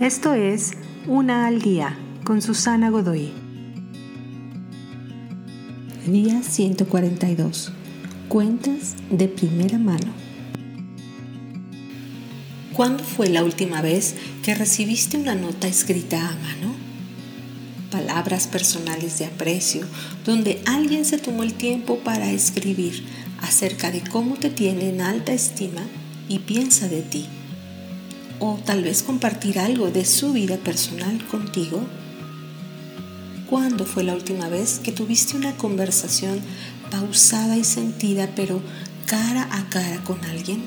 Esto es Una al Día con Susana Godoy. Día 142. Cuentas de primera mano. ¿Cuándo fue la última vez que recibiste una nota escrita a mano? Palabras personales de aprecio, donde alguien se tomó el tiempo para escribir acerca de cómo te tiene en alta estima y piensa de ti. O tal vez compartir algo de su vida personal contigo. ¿Cuándo fue la última vez que tuviste una conversación pausada y sentida pero cara a cara con alguien?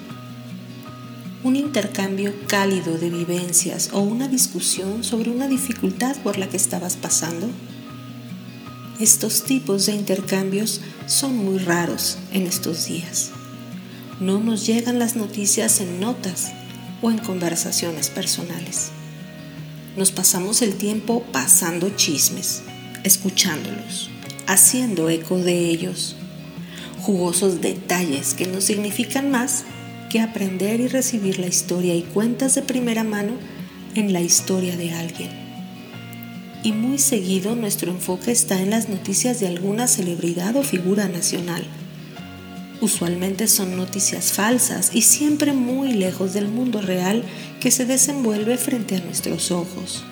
Un intercambio cálido de vivencias o una discusión sobre una dificultad por la que estabas pasando. Estos tipos de intercambios son muy raros en estos días. No nos llegan las noticias en notas o en conversaciones personales. Nos pasamos el tiempo pasando chismes, escuchándolos, haciendo eco de ellos, jugosos detalles que no significan más que aprender y recibir la historia y cuentas de primera mano en la historia de alguien y muy seguido nuestro enfoque está en las noticias de alguna celebridad o figura nacional. Usualmente son noticias falsas y siempre muy lejos del mundo real que se desenvuelve frente a nuestros ojos.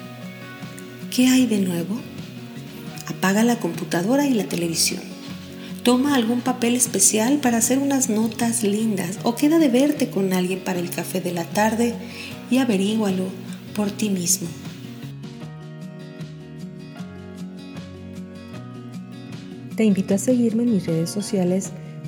¿Qué hay de nuevo? Apaga la computadora y la televisión. Toma algún papel especial para hacer unas notas lindas o queda de verte con alguien para el café de la tarde y averígualo por ti mismo. Te invito a seguirme en mis redes sociales